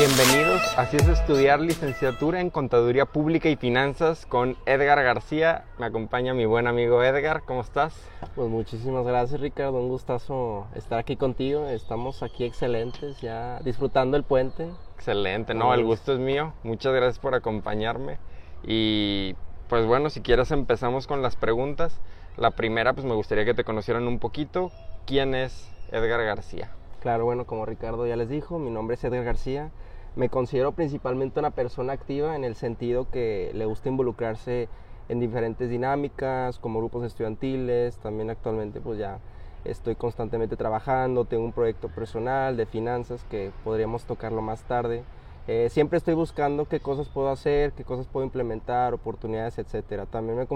Bienvenidos, así es estudiar licenciatura en Contaduría Pública y Finanzas con Edgar García. Me acompaña mi buen amigo Edgar, ¿cómo estás? Pues muchísimas gracias Ricardo, un gustazo estar aquí contigo. Estamos aquí excelentes, ya disfrutando el puente. Excelente, no, el gusto es mío. Muchas gracias por acompañarme. Y pues bueno, si quieres empezamos con las preguntas. La primera, pues me gustaría que te conocieran un poquito. ¿Quién es Edgar García? Claro, bueno, como Ricardo ya les dijo, mi nombre es Edgar García. Me considero principalmente una persona activa en el sentido que le gusta involucrarse en diferentes dinámicas, como grupos estudiantiles, también actualmente pues ya estoy constantemente trabajando, tengo un proyecto personal de finanzas que podríamos tocarlo más tarde. Eh, siempre estoy buscando qué cosas puedo hacer, qué cosas puedo implementar, oportunidades, etc. También me,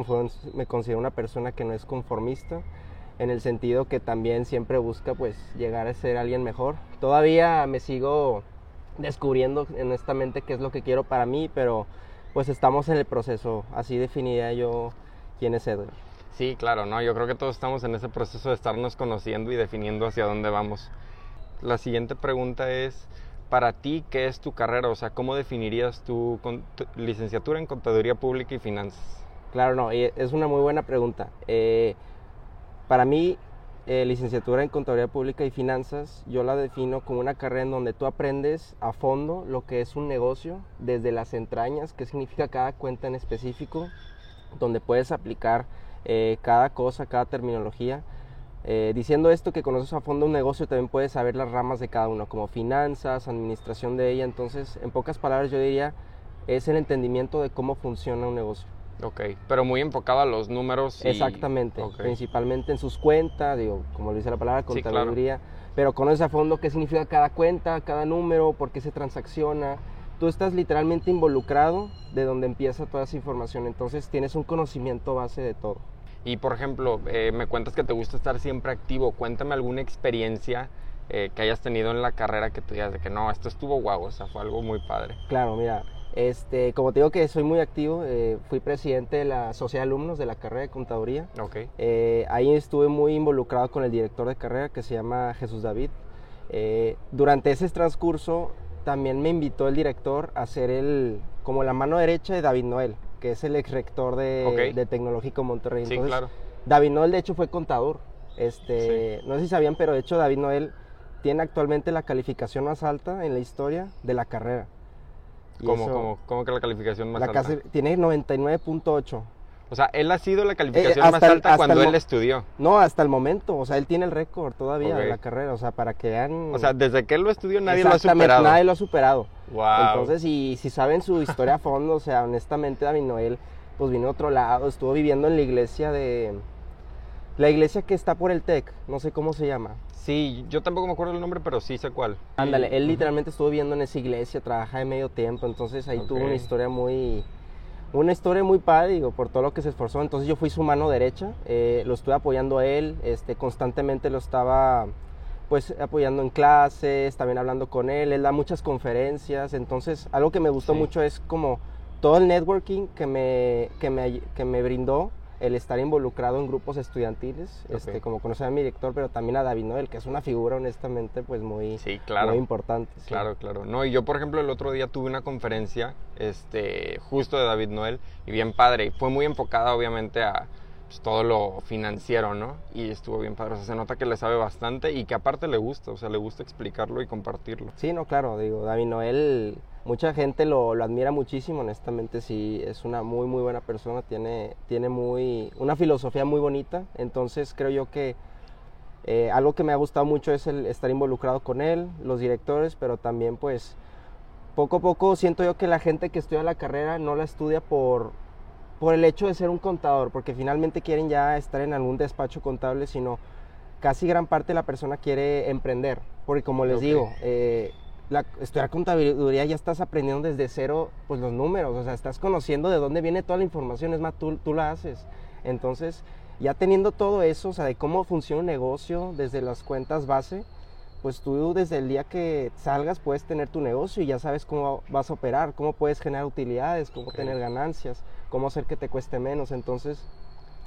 me considero una persona que no es conformista, en el sentido que también siempre busca pues llegar a ser alguien mejor. Todavía me sigo descubriendo honestamente qué es lo que quiero para mí, pero pues estamos en el proceso, así definiría yo quién es Edgar. Sí, claro, no, yo creo que todos estamos en ese proceso de estarnos conociendo y definiendo hacia dónde vamos. La siguiente pregunta es, para ti, ¿qué es tu carrera? O sea, ¿cómo definirías tu, licenciatura en Contaduría Pública y Finanzas? Claro, no, es una muy buena pregunta. Eh, para mí, eh, licenciatura en Contaduría Pública y Finanzas, yo la defino como una carrera en donde tú aprendes a fondo lo que es un negocio, desde las entrañas, qué significa cada cuenta en específico, donde puedes aplicar eh, cada cosa, cada terminología. Eh, diciendo esto, que conoces a fondo un negocio, también puedes saber las ramas de cada uno, como finanzas, administración de ella. Entonces, en pocas palabras, yo diría, es el entendimiento de cómo funciona un negocio. Ok, pero muy enfocado a los números. Exactamente, principalmente en sus cuentas, digo, como lo dice la palabra, contaduría, pero conoces a fondo qué significa cada cuenta, cada número, por qué se transacciona. Tú estás literalmente involucrado de donde empieza toda esa información, entonces tienes un conocimiento base de todo. Y por ejemplo, eh, me cuentas que te gusta estar siempre activo, cuéntame alguna experiencia eh, que hayas tenido en la carrera que tú digas de que no, esto estuvo guau, o sea, fue algo muy padre. Claro, mira, este, como te digo que soy muy activo, eh, fui presidente de la Sociedad de Alumnos de la carrera de Contaduría. Okay. Eh, ahí estuve muy involucrado con el director de carrera que se llama Jesús David. Eh, durante ese transcurso también me invitó el director a ser el, como la mano derecha de David Noel, que es el ex rector de, Tecnológico Monterrey. sí, claro. David Noel de hecho fue contador. Este, No sé si sabían, pero de hecho David Noel tiene actualmente la calificación más alta en la historia de la carrera. ¿Cómo, cómo, que la calificación más alta? tiene 99.8. O sea, él ha sido la calificación eh, más alta cuando él estudió. No, hasta el momento. O sea, él tiene el récord todavía de la carrera. O sea, para que vean. O sea, desde que él lo estudió, nadie lo ha superado. Nadie lo ha superado. Wow. Entonces, y si saben su historia a fondo, o sea, honestamente, David Noel, pues vino a otro lado. Estuvo viviendo en la iglesia de. La iglesia que está por el TEC, no sé cómo se llama. Sí, yo tampoco me acuerdo el nombre, pero sí sé cuál. Ándale, él literalmente estuvo viviendo en esa iglesia, trabaja de medio tiempo, entonces ahí tuvo una historia muy, una historia muy padre, digo, por todo lo que se esforzó. Entonces yo fui su mano derecha, eh, lo estuve apoyando a él, este, constantemente lo estaba pues apoyando en clases, también hablando con él, él da muchas conferencias, entonces algo que me gustó mucho es como todo el networking que me, que me, que me brindó el estar involucrado en grupos estudiantiles, este, como conocer a mi director, pero también a David Noel, que es una figura honestamente pues muy, muy importante. Claro, claro. No, y yo por ejemplo el otro día tuve una conferencia este, justo de David Noel y bien padre, y fue muy enfocada obviamente a pues, todo lo financiero, ¿no? Y estuvo bien padre, o sea, se nota que le sabe bastante y que aparte le gusta, o sea, le gusta explicarlo y compartirlo. Sí, no, claro, digo, David Noel mucha gente lo, admira muchísimo, honestamente sí, es una muy muy buena persona, tiene, tiene muy, una filosofía muy bonita, entonces creo yo que eh, algo que me ha gustado mucho es el estar involucrado con él, los directores, pero también pues poco a poco siento yo que la gente que estudia la carrera no la estudia por, por el hecho de ser un contador, porque finalmente quieren ya estar en algún despacho contable, sino casi gran parte de la persona quiere emprender, porque como les digo, eh, la, estudiar contaduría ya estás aprendiendo desde cero pues los números, o sea, estás conociendo de dónde viene toda la información, es más, tú, tú la haces. Entonces, ya teniendo todo eso, o sea, de cómo funciona un negocio desde las cuentas base, pues tú desde el día que salgas puedes tener tu negocio y ya sabes cómo vas a operar, cómo puedes generar utilidades, cómo tener ganancias, cómo hacer que te cueste menos. Entonces,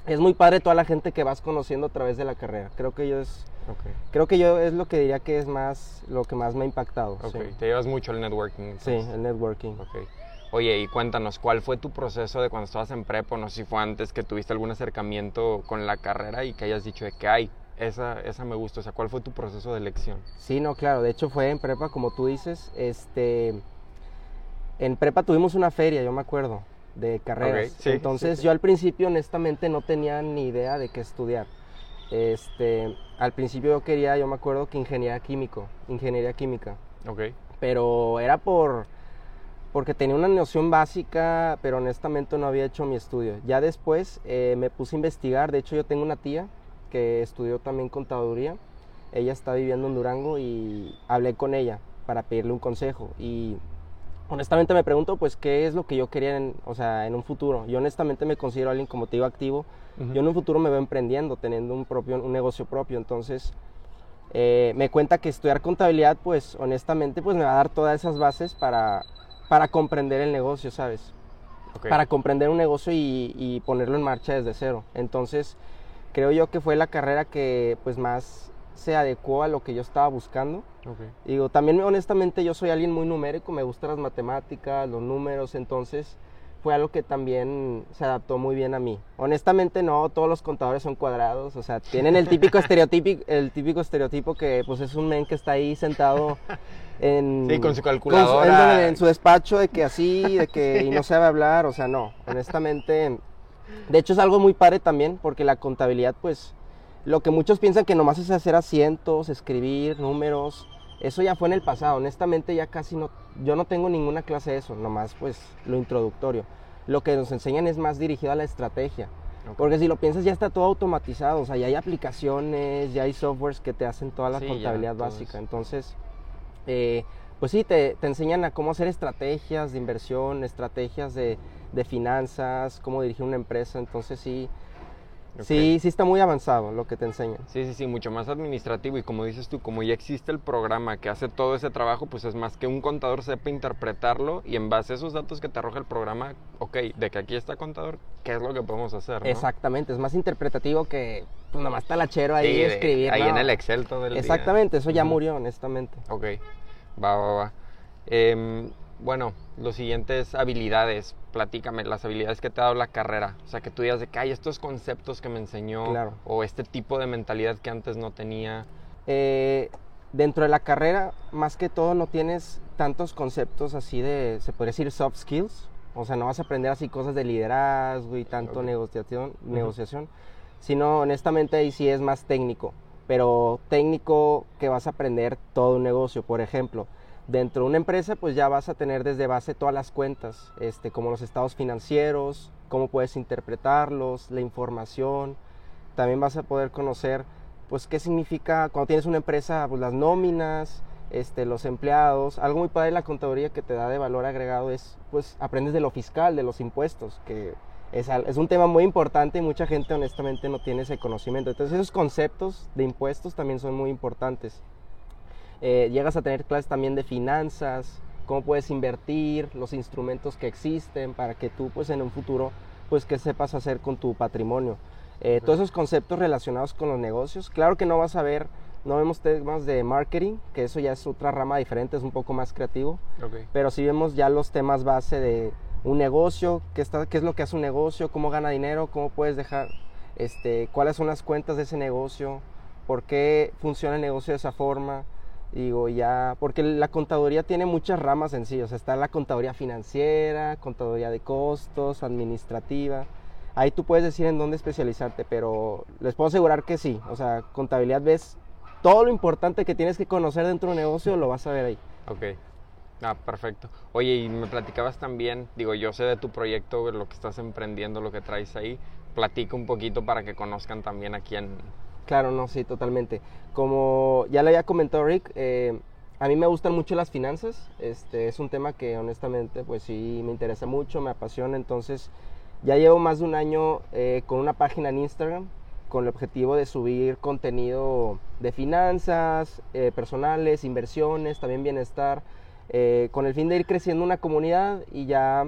es muy padre toda la gente que vas conociendo a través de la carrera. Creo que yo es, creo que yo es lo que diría que es más, lo que más me ha impactado. Okay. Te llevas mucho el networking. Sí, el networking. Oye, y cuéntanos, ¿cuál fue tu proceso de cuando estabas en prepo? No sé si fue antes que tuviste algún acercamiento con la carrera y que hayas dicho de que hay, esa, esa me gusta. O sea, ¿cuál fue tu proceso de elección? Sí, no, claro. De hecho, fue en prepa, como tú dices. Este, en prepa tuvimos una feria, yo me acuerdo, de carreras. Entonces, yo al principio, honestamente, no tenía ni idea de qué estudiar. Este, al principio yo quería, yo me acuerdo que ingeniería químico, ingeniería química. Ok. Pero era por porque tenía una noción básica, pero honestamente no había hecho mi estudio. Ya después eh, me puse a investigar, de hecho yo tengo una tía que estudió también contaduría, ella está viviendo en Durango y hablé con ella para pedirle un consejo y honestamente me pregunto pues qué es lo que yo quería en, o sea, en un futuro. Yo honestamente me considero alguien como te digo activo, yo en un futuro me veo emprendiendo, teniendo un, propio, un negocio propio, entonces... Eh, me cuenta que estudiar contabilidad, pues honestamente, pues me va a dar todas esas bases para para comprender el negocio, ¿sabes? Para comprender un negocio y, ponerlo en marcha desde cero. Entonces, creo yo que fue la carrera que pues más se adecuó a lo que yo estaba buscando. Digo, también honestamente yo soy alguien muy numérico, me gustan las matemáticas, los números, entonces fue algo que también se adaptó muy bien a mí. Honestamente no, todos los contadores son cuadrados, o sea, tienen el típico estereotipo, el típico estereotipo que pues es un men que está ahí sentado en sí, con su calculadora en, su despacho de que así, de que y no sabe hablar, o sea, no, honestamente de hecho es algo muy padre también porque la contabilidad pues lo que muchos piensan que nomás es hacer asientos, escribir números, eso ya fue en el pasado, honestamente ya casi no, yo no tengo ninguna clase de eso, nomás pues lo introductorio. Lo que nos enseñan es más dirigido a la estrategia. Porque si lo piensas ya está todo automatizado, o sea, ya hay aplicaciones, ya hay softwares que te hacen toda la contabilidad básica. Entonces, eh, pues sí, te, te, enseñan a cómo hacer estrategias de inversión, estrategias de, de finanzas, cómo dirigir una empresa. Entonces sí, Sí, sí está muy avanzado lo que te enseñan. Sí, sí, sí, mucho más administrativo y como dices tú, como ya existe el programa que hace todo ese trabajo, pues es más que un contador sepa interpretarlo y en base a esos datos que te arroja el programa, ok, de que aquí está contador, ¿qué es lo que podemos hacer? Exactamente, es más interpretativo que pues nomás está lachero ahí sí, escribir. Ahí en el Excel todo el Exactamente, eso ya murió, honestamente. Ok, va, va, va. Eh, bueno, los siguientes habilidades, platícame, las habilidades que te ha dado la carrera. O sea, que tú digas de que hay estos conceptos que me enseñó o este tipo de mentalidad que antes no tenía. Eh, dentro de la carrera, más que todo, no tienes tantos conceptos así de, se podría decir, soft skills. O sea, no vas a aprender así cosas de liderazgo y tanto negociación, negociación, sino honestamente ahí sí es más técnico. Pero técnico que vas a aprender todo un negocio. Por ejemplo, Dentro de una empresa pues ya vas a tener desde base todas las cuentas, este, como los estados financieros, cómo puedes interpretarlos, la información. También vas a poder conocer pues qué significa cuando tienes una empresa, pues las nóminas, este, los empleados. Algo muy padre de la contaduría que te da de valor agregado es pues aprendes de lo fiscal, de los impuestos, que es, es un tema muy importante y mucha gente honestamente no tiene ese conocimiento. Entonces esos conceptos de impuestos también son muy importantes. Eh, llegas a tener clases también de finanzas, cómo puedes invertir, los instrumentos que existen para que tú pues en un futuro pues que sepas hacer con tu patrimonio. Eh, todos esos conceptos relacionados con los negocios. Claro que no vas a ver, no vemos temas de marketing, que eso ya es otra rama diferente, es un poco más creativo. Pero sí vemos ya los temas base de un negocio, qué, está, qué es lo que hace un negocio, cómo gana dinero, cómo puedes dejar, este, cuáles son las cuentas de ese negocio, por qué funciona el negocio de esa forma. Digo, ya, porque la contaduría tiene muchas ramas en sí, o sea, está la contaduría financiera, contaduría de costos, administrativa. Ahí tú puedes decir en dónde especializarte, pero les puedo asegurar que sí, o sea, contabilidad ves todo lo importante que tienes que conocer dentro de un negocio, lo vas a ver ahí. Ok. Ah, perfecto. Oye, y me platicabas también, digo, yo sé de tu proyecto, lo que estás emprendiendo, lo que traes ahí. Platica un poquito para que conozcan también aquí en, Claro, no, sí, totalmente. Como ya le había comentado Rick, eh, a mí me gustan mucho las finanzas. Este es un tema que honestamente, pues sí, me interesa mucho, me apasiona. Entonces, ya llevo más de un año eh, con una página en Instagram con el objetivo de subir contenido de finanzas, eh, personales, inversiones, también bienestar, con el fin de ir creciendo una comunidad y ya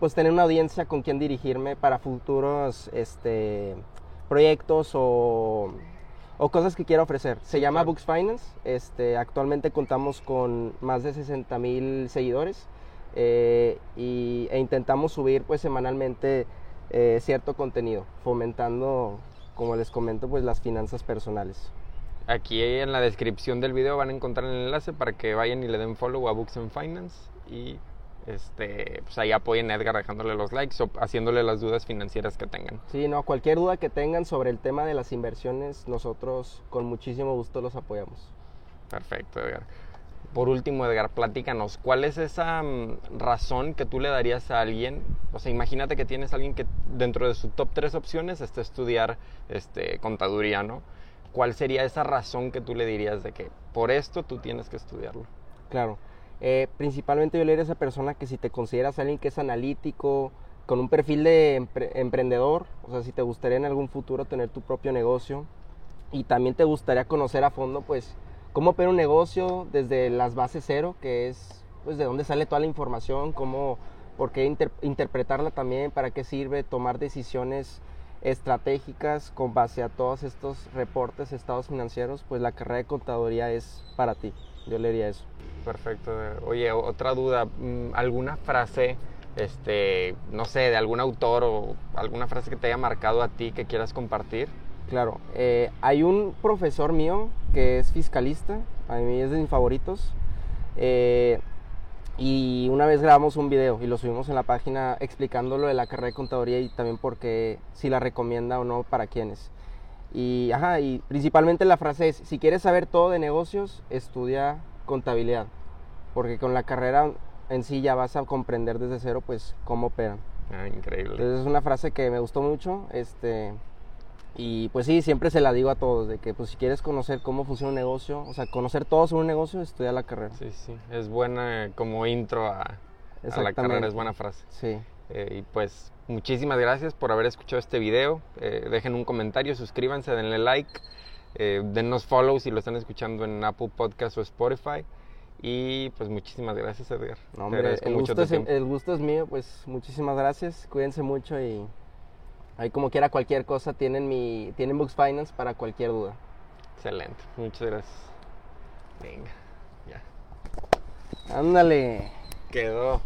pues tener una audiencia con quien dirigirme para futuros este, proyectos o, o cosas que quiera ofrecer. Se llama claro. Books Finance. Este, actualmente contamos con más de 60 mil seguidores eh, y, e intentamos subir pues semanalmente eh, cierto contenido, fomentando, como les comento, pues las finanzas personales. Aquí en la descripción del video van a encontrar el enlace para que vayan y le den follow a Books and Finance y este, pues ahí apoyen a Edgar dejándole los likes o haciéndole las dudas financieras que tengan. Sí, no, cualquier duda que tengan sobre el tema de las inversiones, nosotros con muchísimo gusto los apoyamos. Perfecto, Edgar. Por último, Edgar, platícanos, ¿cuál es esa mm, razón que tú le darías a alguien? O sea, imagínate que tienes a alguien que dentro de su top tres opciones está estudiar este, contaduría, ¿no? ¿Cuál sería esa razón que tú le dirías de que por esto tú tienes que estudiarlo? Claro. Eh, principalmente yo le a esa persona que si te consideras alguien que es analítico, con un perfil de empre- emprendedor, o sea, si te gustaría en algún futuro tener tu propio negocio y también te gustaría conocer a fondo, pues, cómo operar un negocio desde las bases cero, que es, pues, de dónde sale toda la información, cómo, por qué inter- interpretarla también, para qué sirve, tomar decisiones estratégicas con base a todos estos reportes, estados financieros, pues la carrera de contaduría es para ti. Yo le diría eso. Perfecto. Oye, otra duda, mm, ¿alguna frase, este, no sé, de algún autor o alguna frase que te haya marcado a ti que quieras compartir? Claro, eh, hay un profesor mío que es fiscalista, a mí es de mis favoritos, eh, y una vez grabamos un video y lo subimos en la página explicando lo de la carrera de contaduría y también porque si la recomienda o no para quienes. Y, ajá, y principalmente la frase es, si quieres saber todo de negocios, estudia contabilidad, porque con la carrera en sí ya vas a comprender desde cero pues cómo operan. Ah, increíble. Entonces es una frase que me gustó mucho, este, y pues sí, siempre se la digo a todos, de que pues si quieres conocer cómo funciona un negocio, o sea, conocer todo sobre un negocio, estudia la carrera. Sí, sí, es buena como intro a, a la carrera, es buena frase. Sí, Eh, y pues muchísimas gracias por haber escuchado este video. Eh, dejen un comentario, suscríbanse, denle like, eh, dennos follow si lo están escuchando en Apple Podcast o Spotify. Y pues muchísimas gracias, Edgar. no, hombre, el mucho gusto, tu es, el gusto es mío, pues muchísimas gracias, cuídense mucho y ahí como quiera cualquier cosa tienen mi, tienen Books Finance para cualquier duda. Excelente, muchas gracias. Venga, ya. Ándale. Quedó.